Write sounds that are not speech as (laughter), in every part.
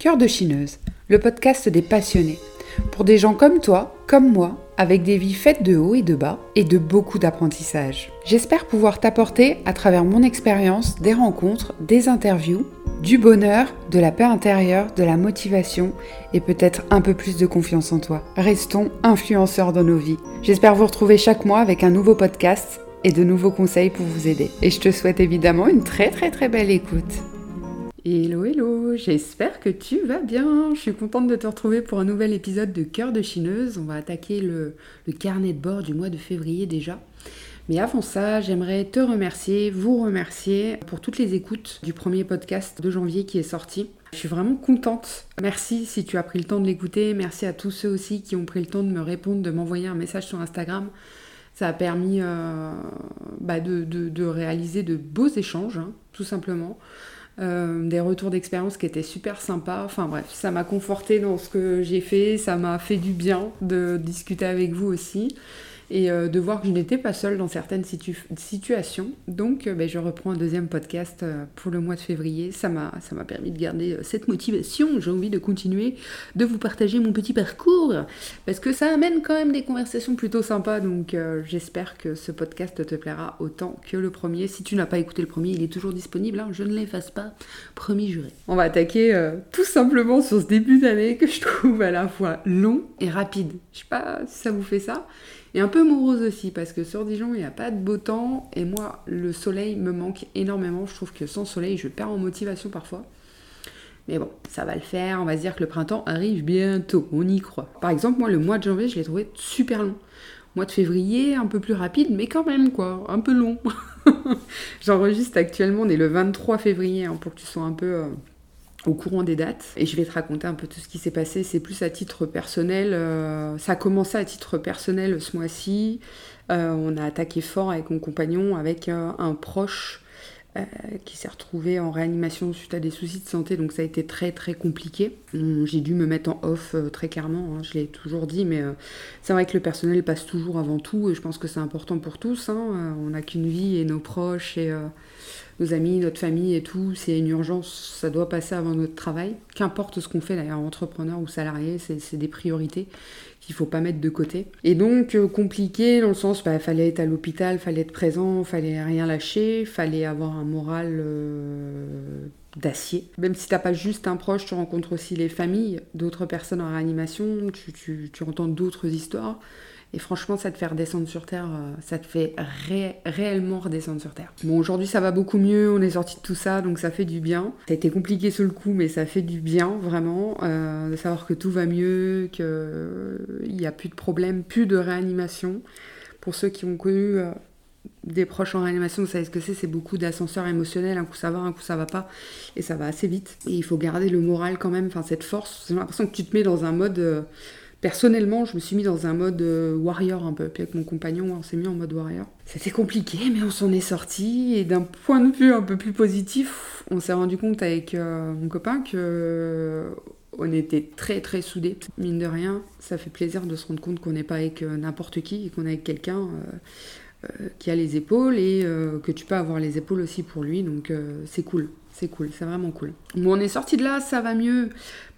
Cœur de chineuse, le podcast des passionnés. Pour des gens comme toi, comme moi, avec des vies faites de haut et de bas et de beaucoup d'apprentissage. J'espère pouvoir t'apporter à travers mon expérience des rencontres, des interviews, du bonheur, de la paix intérieure, de la motivation et peut-être un peu plus de confiance en toi. Restons influenceurs dans nos vies. J'espère vous retrouver chaque mois avec un nouveau podcast et de nouveaux conseils pour vous aider. Et je te souhaite évidemment une très très très belle écoute. Hello hello, j'espère que tu vas bien. Je suis contente de te retrouver pour un nouvel épisode de Cœur de Chineuse. On va attaquer le, carnet de bord du mois de février déjà. Mais avant ça, j'aimerais te remercier, vous remercier pour toutes les écoutes du premier podcast de janvier qui est sorti. Je suis vraiment contente. Merci si tu as pris le temps de l'écouter. Merci à tous ceux aussi qui ont pris le temps de me répondre, de m'envoyer un message sur Instagram. Ça a permis euh, bah, de, réaliser de beaux échanges, hein, tout simplement. Euh, des retours d'expérience qui étaient super sympas. Enfin bref, ça m'a conforté dans ce que j'ai fait, ça m'a fait du bien de discuter avec vous aussi et euh, de voir que je n'étais pas seule dans certaines situations. Donc euh, ben, je reprends un deuxième podcast euh, pour le mois de février. Ça m'a permis de garder cette motivation. J'ai envie de continuer de vous partager mon petit parcours parce que ça amène quand même des conversations plutôt sympas. Donc j'espère que ce podcast te plaira autant que le premier. Si tu n'as pas écouté le premier, il est toujours disponible. Hein. Je ne l'efface pas, promis juré. On va attaquer tout simplement sur ce début d'année que je trouve à la fois long et rapide. Je sais pas si ça vous fait ça. Et un peu morose aussi, parce que sur Dijon, il n'y a pas de beau temps, et moi, le soleil me manque énormément. Je trouve que sans soleil, je perds en motivation parfois. Mais bon, ça va le faire. On va se dire que le printemps arrive bientôt. On y croit. Par exemple, moi, le mois de janvier, je l'ai trouvé super long. Mois de février, un peu plus rapide, mais quand même, quoi. Un peu long. (laughs) J'enregistre actuellement, on est le 23 février, hein, pour que tu sois un peu. Euh, au courant des dates. Et je vais te raconter un peu tout ce qui s'est passé. C'est plus à titre personnel. Euh, ça a commencé à titre personnel ce mois-ci. Euh, on a attaqué fort avec mon compagnon, avec euh, un proche qui s'est retrouvé en réanimation suite à des soucis de santé. Donc ça a été très très compliqué. J'ai dû me mettre en off très clairement. Hein, je l'ai toujours dit, mais c'est vrai que le personnel passe toujours avant tout. Et je pense que c'est important pour tous. Hein. on n'a qu'une vie et nos proches et nos amis, notre famille et tout, c'est une urgence, ça doit passer avant notre travail. Qu'importe ce qu'on fait d'ailleurs, entrepreneur ou salarié, c'est des priorités qu'il faut pas mettre de côté. Et donc euh, compliqué dans le sens, bah, fallait être à l'hôpital, fallait être présent, fallait rien lâcher, fallait avoir un moral euh, d'acier. Même si t'as pas juste un proche, tu rencontres aussi les familles d'autres personnes en réanimation, tu, entends d'autres histoires. Et franchement, ça te fait redescendre sur Terre, euh, ça te fait réellement redescendre sur Terre. Bon, aujourd'hui, ça va beaucoup mieux, on est sorti de tout ça, donc ça fait du bien. Ça a été compliqué sur le coup, mais ça fait du bien, vraiment, euh, de savoir que tout va mieux, qu'il n'y a plus de problème, plus de réanimation. Pour ceux qui ont connu euh, des proches en réanimation, vous savez ce que c'est, c'est beaucoup d'ascenseurs émotionnels, un coup ça va, un coup ça va pas, et ça va assez vite. Et il faut garder le moral quand même, enfin cette force, j'ai l'impression que tu te mets dans un mode... Personnellement, je me suis mis dans un mode euh, warrior un peu. Puis avec mon compagnon, on s'est mis en mode warrior. C'était compliqué, mais on s'en est sorti. Et d'un point de vue un peu plus positif, on s'est rendu compte avec euh, mon copain que euh, on était très très soudés. Mine de rien, ça fait plaisir de se rendre compte qu'on n'est pas avec n'importe qui et qu'on est avec quelqu'un qui a les épaules et que tu peux avoir les épaules aussi pour lui. Donc c'est cool. C'est cool, c'est vraiment cool. Bon, on est sorti de là, ça va mieux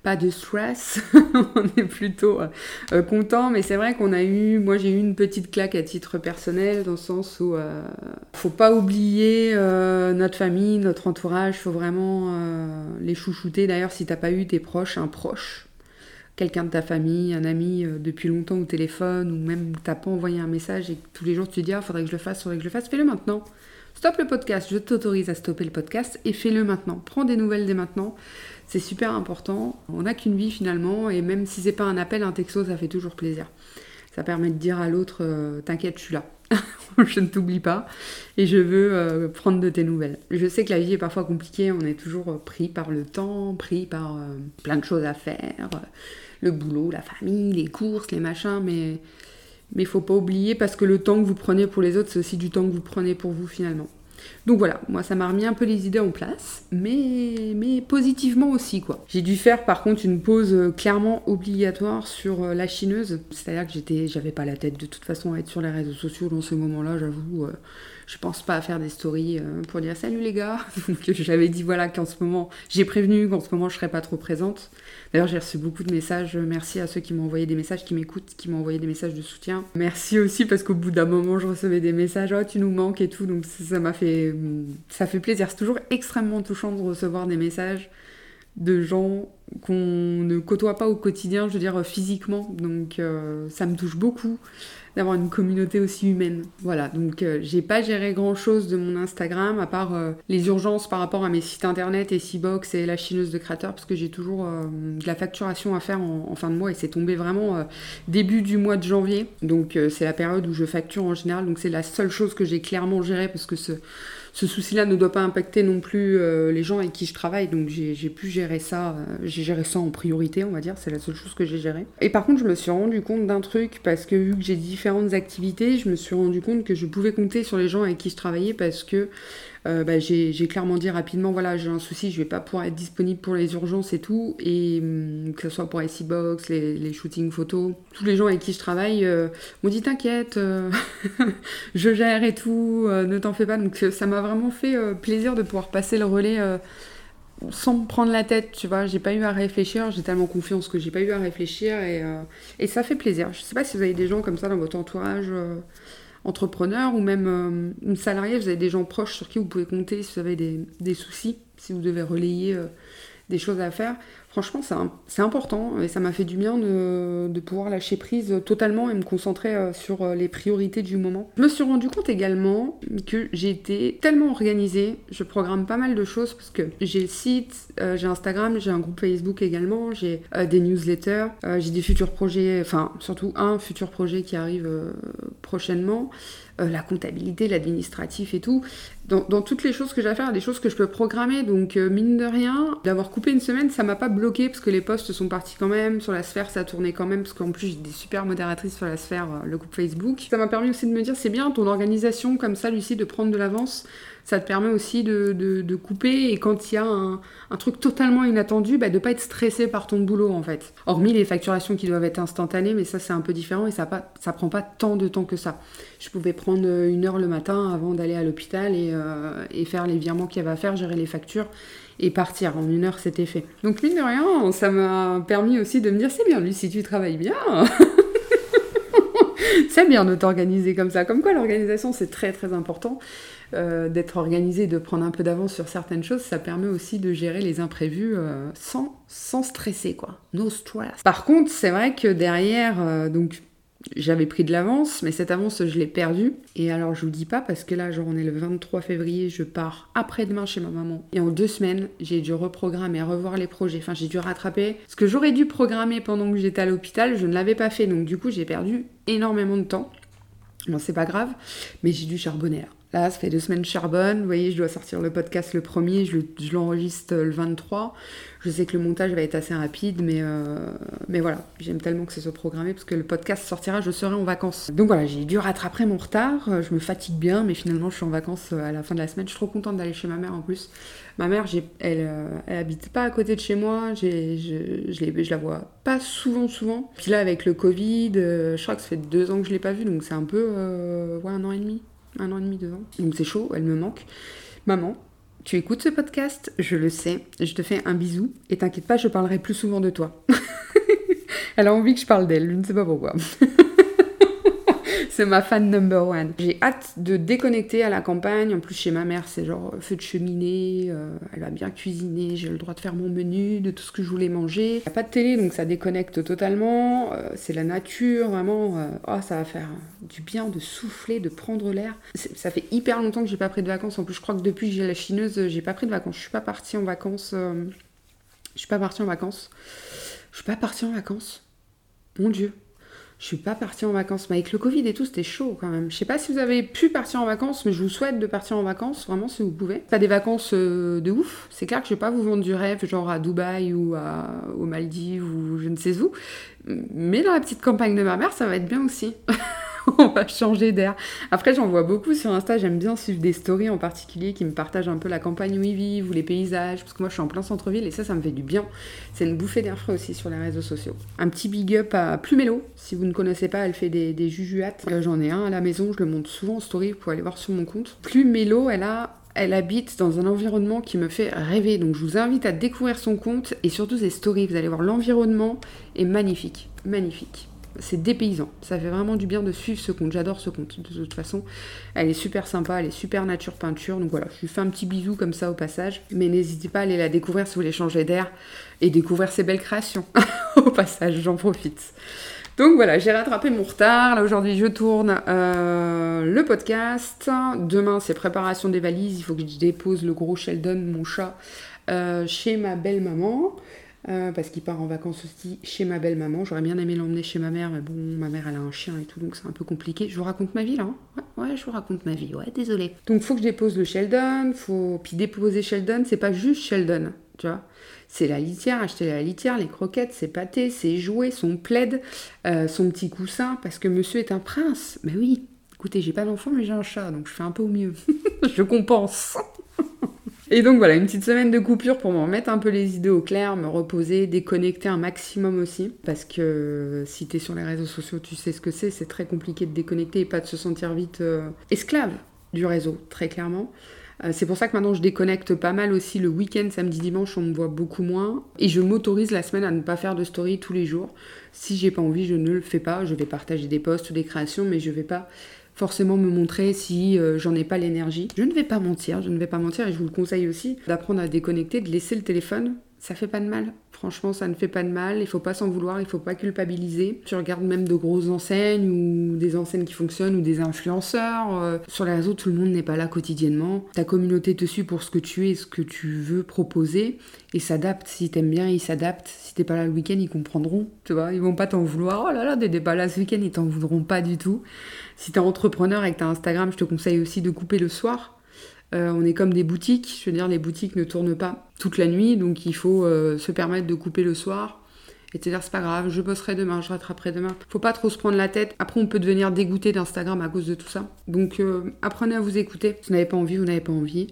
pas de stress, (laughs) on est plutôt euh, euh, content, mais c'est vrai qu'on a eu, moi j'ai eu une petite claque à titre personnel, dans le sens où euh, faut pas oublier notre famille, notre entourage, faut vraiment les chouchouter. D'ailleurs, si t'as pas eu tes proches, un proche, quelqu'un de ta famille, un ami depuis longtemps au téléphone, ou même t'as pas envoyé un message et tous les jours tu te dis, ah, faudrait que je le fasse, faudrait que je le fasse, fais-le maintenant. Stop le podcast, je t'autorise à stopper le podcast et fais-le maintenant. Prends des nouvelles dès maintenant. C'est super important. On n'a qu'une vie finalement, et même si c'est pas un appel, un texto, ça fait toujours plaisir. Ça permet de dire à l'autre euh, T'inquiète, je suis là. (laughs) je ne t'oublie pas et je veux euh, prendre de tes nouvelles. Je sais que la vie est parfois compliquée, on est toujours euh, pris par le temps, pris par plein de choses à faire, le boulot, la famille, les courses, les machins, mais mais faut pas oublier parce que le temps que vous prenez pour les autres, c'est aussi du temps que vous prenez pour vous finalement. Donc voilà, moi ça m'a remis un peu les idées en place, mais, mais positivement aussi quoi. J'ai dû faire par contre une pause euh, clairement obligatoire sur euh, la chineuse, c'est-à-dire que j'étais, j'avais pas la tête de toute façon à être sur les réseaux sociaux dans ce moment-là, j'avoue. Euh, je pense pas à faire des stories euh, pour dire salut les gars. (laughs) Donc j'avais dit voilà qu'en ce moment, j'ai prévenu qu'en ce moment je serais pas trop présente. D'ailleurs, j'ai reçu beaucoup de messages. Merci à ceux qui m'ont envoyé des messages, qui m'écoutent, qui m'ont envoyé des messages de soutien. Merci aussi parce qu'au bout d'un moment, je recevais des messages oh tu nous manques et tout. Donc ça m'a fait ça fait plaisir. C'est toujours extrêmement touchant de recevoir des messages de gens qu'on ne côtoie pas au quotidien, je veux dire physiquement. Donc euh, ça me touche beaucoup d'avoir une communauté aussi humaine. Voilà, donc euh, j'ai pas géré grand chose de mon Instagram à part euh, les urgences par rapport à mes sites internet et Seabox et la chineuse de créateurs parce que j'ai toujours de la facturation à faire en, fin de mois et c'est tombé vraiment début du mois de janvier. Donc c'est la période où je facture en général, donc c'est la seule chose que j'ai clairement gérée parce que ce ce souci-là ne doit pas impacter non plus euh, les gens avec qui je travaille, donc j'ai pu gérer ça, euh, j'ai géré ça en priorité, on va dire, c'est la seule chose que j'ai gérée. Et par contre, je me suis rendu compte d'un truc, parce que vu que j'ai différentes activités, je me suis rendu compte que je pouvais compter sur les gens avec qui je travaillais, parce que euh, bah, j'ai clairement dit rapidement voilà j'ai un souci je vais pas pouvoir être disponible pour les urgences et tout. Et hum, que ce soit pour IC Box les, shootings photos tous les gens avec qui je travaille euh, m'ont dit t'inquiète euh, (laughs) je gère et tout ne t'en fais pas. Donc ça m'a vraiment fait plaisir de pouvoir passer le relais sans me prendre la tête, tu vois, j'ai pas eu à réfléchir, j'ai tellement confiance que j'ai pas eu à réfléchir et, et, ça fait plaisir. Je sais pas si vous avez des gens comme ça dans votre entourage, entrepreneur ou même euh, salarié, vous avez des gens proches sur qui vous pouvez compter si vous avez des, des soucis, si vous devez relayer euh, des choses à faire. Franchement, c'est important et ça m'a fait du bien de, pouvoir lâcher prise totalement et me concentrer euh, sur euh, les priorités du moment. Je me suis rendu compte également que j'ai été tellement organisée, je programme pas mal de choses parce que j'ai le site, euh, j'ai Instagram, j'ai un groupe Facebook également, j'ai des newsletters, j'ai des futurs projets, enfin surtout un futur projet qui arrive prochainement. La comptabilité, l'administratif et tout. Dans, toutes les choses que j'ai à faire, des choses que je peux programmer. Donc, mine de rien, d'avoir coupé une semaine, ça m'a pas bloqué parce que les posts sont partis quand même. Sur la sphère, ça tournait quand même parce qu'en plus, j'ai des super modératrices sur la sphère, euh, le groupe Facebook. Ça m'a permis aussi de me dire, c'est bien ton organisation comme ça, Lucie, de prendre de l'avance ça te permet aussi de, couper et quand il y a un, truc totalement inattendu, bah, de pas être stressé par ton boulot en fait. Hormis les facturations qui doivent être instantanées, mais ça c'est un peu différent et ça, pas, prend pas tant de temps que ça. Je pouvais prendre une heure le matin avant d'aller à l'hôpital et, euh, et, faire les virements qu'il y avait à faire, gérer les factures et partir. En une heure, c'était fait. Donc, mine de rien, ça m'a permis aussi de me dire c'est bien, lui, si tu travailles bien. (laughs) (laughs) c'est bien de t'organiser comme ça. Comme quoi, l'organisation, c'est très très important. Euh, d'être organisé, de prendre un peu d'avance sur certaines choses, ça permet aussi de gérer les imprévus euh, sans, stresser, quoi. No stress. Par contre, c'est vrai que derrière, euh, donc j'avais pris de l'avance, mais cette avance, je l'ai perdue. Et alors, je vous dis pas, parce que là, genre, on est le 23 février, je pars après-demain chez ma maman. Et en deux semaines, j'ai dû reprogrammer, revoir les projets. Enfin, j'ai dû rattraper. Ce que j'aurais dû programmer pendant que j'étais à l'hôpital, je ne l'avais pas fait. Donc, du coup, j'ai perdu énormément de temps. Bon, c'est pas grave, mais j'ai dû charbonner là. Là, ça fait deux semaines charbonne. Vous voyez, je dois sortir le podcast le premier, je, l'enregistre le 23. Je sais que le montage va être assez rapide, mais, euh, mais voilà, j'aime tellement que ce soit programmé parce que le podcast sortira, je serai en vacances. Donc voilà, j'ai dû rattraper mon retard. Je me fatigue bien, mais finalement, je suis en vacances à la fin de la semaine. Je suis trop contente d'aller chez ma mère en plus. Ma mère, elle, euh, elle habite pas à côté de chez moi. je, je, la vois pas souvent, souvent. Puis là, avec le Covid, euh, je crois que ça fait deux ans que je l'ai pas vue, donc c'est un peu un an et demi un an et demi, deux ans. Donc c'est chaud, elle me manque. Maman, tu écoutes ce podcast, je le sais, je te fais un bisou et t'inquiète pas, je parlerai plus souvent de toi. (laughs) elle a envie que je parle d'elle, je ne sais pas pourquoi. (laughs) c'est ma fan number one. J'ai hâte de déconnecter à la campagne. En plus, chez ma mère, c'est genre feu de cheminée. Euh, elle va bien cuisiner. J'ai le droit de faire mon menu, de tout ce que je voulais manger. Il n'y a pas de télé, donc ça déconnecte totalement. Euh, c'est la nature, vraiment. Euh, oh, ça va faire du bien de souffler, de prendre l'air. Ça fait hyper longtemps que j'ai pas pris de vacances. En plus, je crois que depuis que j'ai la chineuse, j'ai pas pris de vacances. Je suis pas partie en vacances. Je suis pas partie en vacances. Je suis pas partie en vacances. Mon Dieu. Je suis pas partie en vacances. Mais avec le Covid et tout, c'était chaud quand même. Je sais pas si vous avez pu partir en vacances, mais je vous souhaite de partir en vacances, vraiment, si vous pouvez. Pas des vacances euh, de ouf. C'est clair que je vais pas vous vendre du rêve, genre à Dubaï ou à, aux Maldives ou je ne sais où. Mais dans la petite campagne de ma mère, ça va être bien aussi. (laughs) (laughs) on va changer d'air. Après, j'en vois beaucoup sur Insta. J'aime bien suivre des stories en particulier qui me partagent un peu la campagne où ils vivent ou les paysages. Parce que moi, je suis en plein centre-ville et ça, ça me fait du bien. C'est une bouffée d'air frais aussi sur les réseaux sociaux. Un petit big up à Plumélo. Si vous ne connaissez pas, elle fait des, jujuates. J'en ai un à la maison. Je le montre souvent en story. Vous pouvez aller voir sur mon compte. Plumélo, elle a elle habite dans un environnement qui me fait rêver. Donc je vous invite à découvrir son compte et surtout ses stories. Vous allez voir l'environnement est magnifique. Magnifique c'est dépaysant. Ça fait vraiment du bien de suivre ce compte. J'adore ce compte. De toute façon, elle est super sympa, elle est super nature peinture. Donc voilà, je lui fais un petit bisou comme ça au passage. Mais n'hésitez pas à aller la découvrir si vous voulez changer d'air et découvrir ses belles créations. (laughs) au passage, j'en profite. Donc voilà, j'ai rattrapé mon retard. Là aujourd'hui, je tourne euh, le podcast. Demain, c'est préparation des valises. Il faut que je dépose le gros Sheldon, mon chat, euh, chez ma belle maman. Euh, parce qu'il part en vacances aussi chez ma belle maman. J'aurais bien aimé l'emmener chez ma mère, mais bon, ma mère elle a un chien et tout, donc c'est un peu compliqué. Je vous raconte ma vie là. Hein ouais, ouais, je vous raconte ma vie. Ouais, désolé. Donc faut que je dépose le Sheldon, faut puis déposer Sheldon, c'est pas juste Sheldon, tu vois. C'est la litière, acheter la litière, les croquettes, ses pâtés, ses jouets, son plaid, euh, son petit coussin, parce que monsieur est un prince. Mais oui, écoutez, j'ai pas d'enfant, mais j'ai un chat, donc je fais un peu au mieux. (laughs) je compense. Et donc voilà, une petite semaine de coupure pour me remettre un peu les idées au clair, me reposer, déconnecter un maximum aussi. Parce que si t'es sur les réseaux sociaux, tu sais ce que c'est, c'est très compliqué de déconnecter et pas de se sentir vite euh, esclave du réseau, très clairement. Euh, c'est pour ça que maintenant je déconnecte pas mal aussi le week-end, samedi, dimanche, on me voit beaucoup moins. Et je m'autorise la semaine à ne pas faire de story tous les jours. Si j'ai pas envie, je ne le fais pas. Je vais partager des posts ou des créations, mais je vais pas forcément me montrer si euh, j'en ai pas l'énergie. Je ne vais pas mentir, je ne vais pas mentir et je vous le conseille aussi d'apprendre à déconnecter, de laisser le téléphone. Ça fait pas de mal. Franchement, ça ne fait pas de mal. Il faut pas s'en vouloir, il faut pas culpabiliser. Tu regardes même de grosses enseignes ou des enseignes qui fonctionnent ou des influenceurs. Euh, sur les réseaux, tout le monde n'est pas là quotidiennement. Ta communauté te suit pour ce que tu es, ce que tu veux proposer et s'adapte. Si t'aimes bien, ils s'adaptent. Si t'es pas là le week-end, ils comprendront. Tu vois, ils vont pas t'en vouloir. Oh là là, des pas là ce week-end, ils t'en voudront pas du tout. Si t'es entrepreneur et que t'as Instagram, je te conseille aussi de couper le soir. Euh, on est comme des boutiques, je veux dire, les boutiques ne tournent pas toute la nuit, donc il faut euh, se permettre de couper le soir. Et te dire, c'est pas grave, je bosserai demain, je rattraperai demain. Faut pas trop se prendre la tête. Après, on peut devenir dégoûté d'Instagram à cause de tout ça. Donc, euh, apprenez à vous écouter. Si vous n'avez pas envie, vous n'avez pas envie.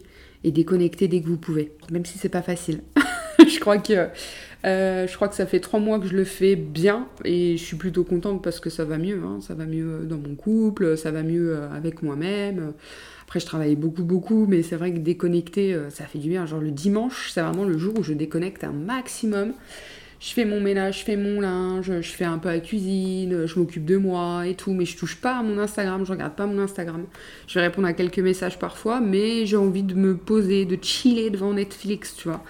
Et déconnectez dès que vous pouvez. Même si c'est pas facile. (laughs) je crois que euh, je crois que ça fait trois mois que je le fais bien et je suis plutôt contente parce que ça va mieux. Hein. Ça va mieux dans mon couple, ça va mieux euh, avec moi-même. Après, je travaille beaucoup, beaucoup, mais c'est vrai que déconnecter, euh, ça fait du bien. Genre le dimanche, c'est vraiment le jour où je déconnecte un maximum. Je fais mon ménage, je fais mon linge, je fais un peu la cuisine, je m'occupe de moi et tout, mais je touche pas à mon Instagram, je regarde pas mon Instagram. Je vais répondre à quelques messages parfois, mais j'ai envie de me poser, de chiller devant Netflix, tu vois.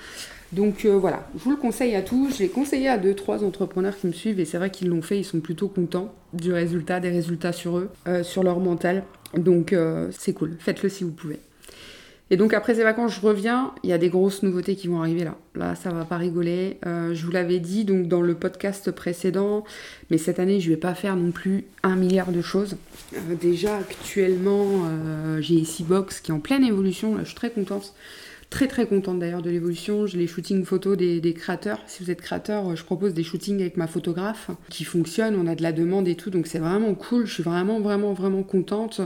Donc euh, voilà, je vous le conseille à tous. J'ai conseillé à deux, trois entrepreneurs qui me suivent et c'est vrai qu'ils l'ont fait, ils sont plutôt contents du résultat, des résultats sur eux, euh, sur leur mental. Donc euh, c'est cool, faites-le si vous pouvez. Et donc après ces vacances, je reviens, il y a des grosses nouveautés qui vont arriver là. Là, ça va pas rigoler. je vous l'avais dit donc dans le podcast précédent, mais cette année, je vais pas faire non plus un milliard de choses. déjà actuellement, j'ai ici Box qui est en pleine évolution, je suis très contente. Très très contente d'ailleurs de l'évolution. J'ai les shootings photos des, créateurs. Si vous êtes créateur, je propose des shootings avec ma photographe qui fonctionnent. On a de la demande et tout, donc c'est vraiment cool. Je suis vraiment vraiment vraiment contente.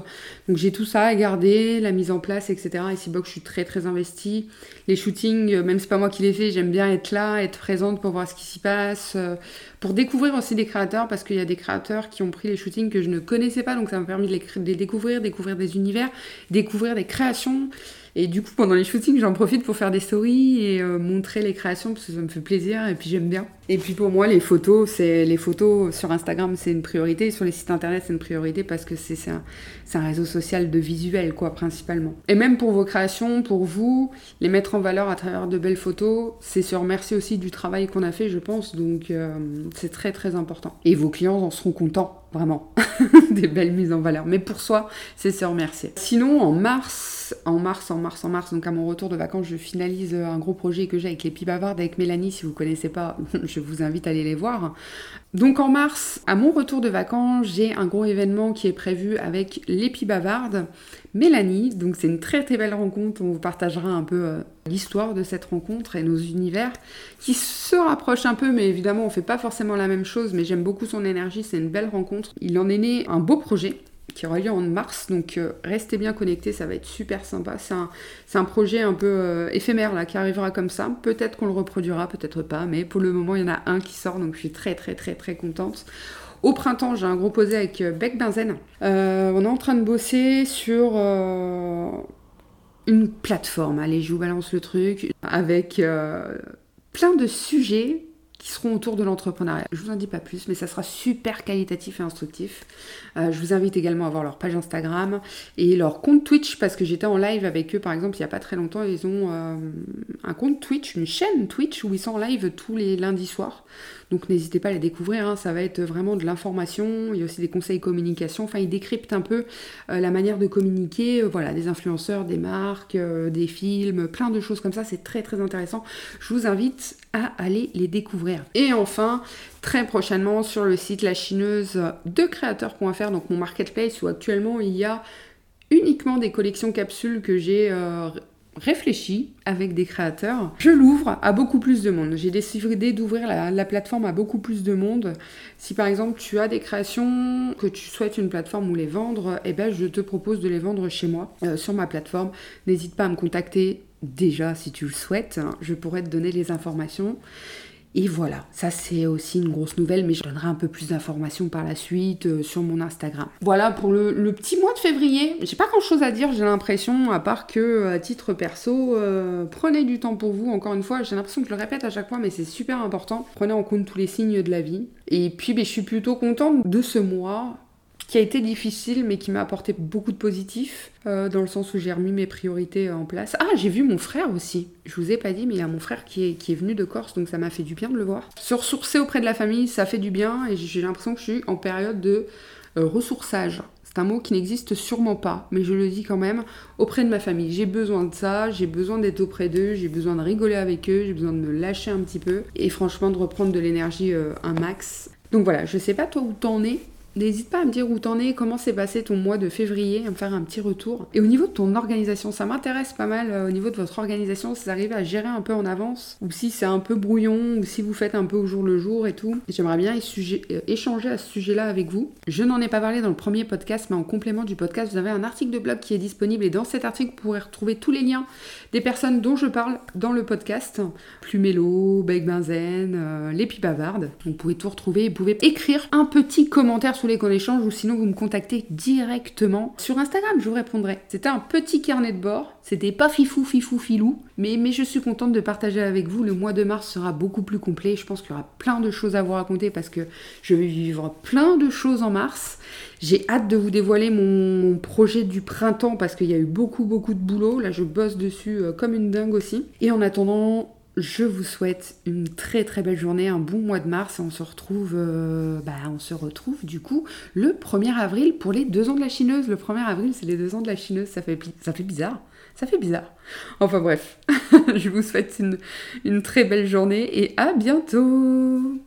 Donc j'ai tout ça à garder, la mise en place, etc. Ici Box, je suis très très investie. Les shootings, euh, même si c'est pas moi qui les fais, j'aime bien être là, être présente pour voir ce qui s'y passe, euh, pour découvrir aussi des créateurs parce qu'il y a des créateurs qui ont pris les shootings que je ne connaissais pas, donc ça m'a permis de les découvrir, découvrir des univers, découvrir des créations. Et du coup, pendant les shootings, j'en profite pour faire des stories et euh, montrer les créations parce que ça me fait plaisir et puis j'aime bien. Et puis pour moi, les photos, c'est les photos sur Instagram, c'est une priorité. Sur les sites internet, c'est une priorité parce que c'est un, un, réseau social de visuel, quoi, principalement. Et même pour vos créations, pour vous, les mettre en valeur à travers de belles photos, c'est se remercier aussi du travail qu'on a fait, je pense. Donc euh, c'est très très important. Et vos clients en seront contents, vraiment, (laughs) des belles mises en valeur. Mais pour soi, c'est se remercier. Sinon, en mars, en mars, en mars, en mars, donc à mon retour de vacances, je finalise un gros projet que j'ai avec les Pis Bavardes, avec Mélanie. Si vous ne connaissez pas, (laughs) je vous invite à aller les voir. Donc en mars, à mon retour de vacances, j'ai un gros événement qui est prévu avec les Pis Bavardes, Mélanie. Donc c'est une très très belle rencontre. On vous partagera un peu euh, l'histoire de cette rencontre et nos univers qui se rapprochent un peu, mais évidemment on fait pas forcément la même chose. Mais j'aime beaucoup son énergie. C'est une belle rencontre. Il en est né un beau projet qui aura lieu en mars. Donc euh, restez bien connectés, ça va être super sympa. C'est un, projet un peu euh, éphémère là, qui arrivera comme ça. Peut-être qu'on le reproduira, peut-être pas, mais pour le moment, il y en a un qui sort, donc je suis très très très très contente. Au printemps, j'ai un gros posé avec euh, Beck Benzen. on est en train de bosser sur une plateforme. Allez, je vous balance le truc avec plein de sujets qui seront autour de l'entrepreneuriat. Je vous en dis pas plus, mais ça sera super qualitatif et instructif. Euh, je vous invite également à voir leur page Instagram et leur compte Twitch parce que j'étais en live avec eux par exemple il n'y a pas très longtemps. Ils ont euh, un compte Twitch, une chaîne Twitch où ils sont en live tous les lundis soirs. Donc n'hésitez pas à les découvrir, hein. ça va être vraiment de l'information, il y a aussi des conseils communication, enfin ils décryptent un peu euh, la manière de communiquer, voilà, des influenceurs, des marques, des films, plein de choses comme ça, c'est très très intéressant. Je vous invite à aller les découvrir. Et enfin, très prochainement sur le site La Chineuse de créateurs.fr, donc mon marketplace où actuellement il y a uniquement des collections capsules que j'ai réfléchi avec des créateurs, je l'ouvre à beaucoup plus de monde. J'ai décidé d'ouvrir la, plateforme à beaucoup plus de monde. Si par exemple tu as des créations que tu souhaites une plateforme où les vendre, eh ben je te propose de les vendre chez moi euh, sur ma plateforme. N'hésite pas à me contacter déjà si tu le souhaites. Je pourrais te donner les informations. Et voilà, ça c'est aussi une grosse nouvelle, mais je donnerai un peu plus d'informations par la suite euh, sur mon Instagram. Voilà pour le, petit mois de février. J'ai pas grand chose à dire, j'ai l'impression, à part que à titre perso, euh, prenez du temps pour vous. Encore une fois, j'ai l'impression que je le répète à chaque fois, mais c'est super important. Prenez en compte tous les signes de la vie. Et puis, ben, je suis plutôt contente de ce mois qui a été difficile mais qui m'a apporté beaucoup de positifs euh, dans le sens où j'ai remis mes priorités en place. Ah, j'ai vu mon frère aussi. Je vous ai pas dit, mais il y a mon frère qui est, qui est venu de Corse, donc ça m'a fait du bien de le voir. Se ressourcer auprès de la famille, ça fait du bien et j'ai l'impression que je suis en période de euh, ressourçage. C'est un mot qui n'existe sûrement pas, mais je le dis quand même auprès de ma famille. J'ai besoin de ça, j'ai besoin d'être auprès d'eux, j'ai besoin de rigoler avec eux, j'ai besoin de me lâcher un petit peu et franchement de reprendre de l'énergie euh, un max. Donc voilà, je sais pas toi où t'en es, N'hésite pas à me dire où t'en es, comment s'est passé ton mois de février, à me faire un petit retour. Et au niveau de ton organisation, ça m'intéresse pas mal euh, au niveau de votre organisation, si vous arrivez à gérer un peu en avance, ou si c'est un peu brouillon, ou si vous faites un peu au jour le jour et tout. J'aimerais bien euh, échanger à ce sujet-là avec vous. Je n'en ai pas parlé dans le premier podcast, mais en complément du podcast, vous avez un article de blog qui est disponible et dans cet article, vous pourrez retrouver tous les liens des personnes dont je parle dans le podcast. Plumélo, Beck Benzen, euh, les Pipavardes. Vous pouvez tout retrouver, vous pouvez écrire un petit commentaire sur qu'on échange ou sinon vous me contactez directement sur Instagram, je vous répondrai. C'était un petit carnet de bord, c'était pas fifou, fifou, filou, mais, mais je suis contente de partager avec vous. Le mois de mars sera beaucoup plus complet. Je pense qu'il y aura plein de choses à vous raconter parce que je vais vivre plein de choses en mars. J'ai hâte de vous dévoiler mon, projet du printemps parce qu'il y a eu beaucoup, beaucoup de boulot. Là, je bosse dessus euh, comme une dingue aussi. Et en attendant, je vous souhaite une très très belle journée, un bon mois de mars. On se retrouve, euh, bah, on se retrouve du coup le 1er avril pour les deux ans de la chineuse. Le 1er avril, c'est les deux ans de la chineuse. Ça fait, ça fait bizarre. Ça fait bizarre. Enfin bref, (laughs) je vous souhaite une très belle journée et à bientôt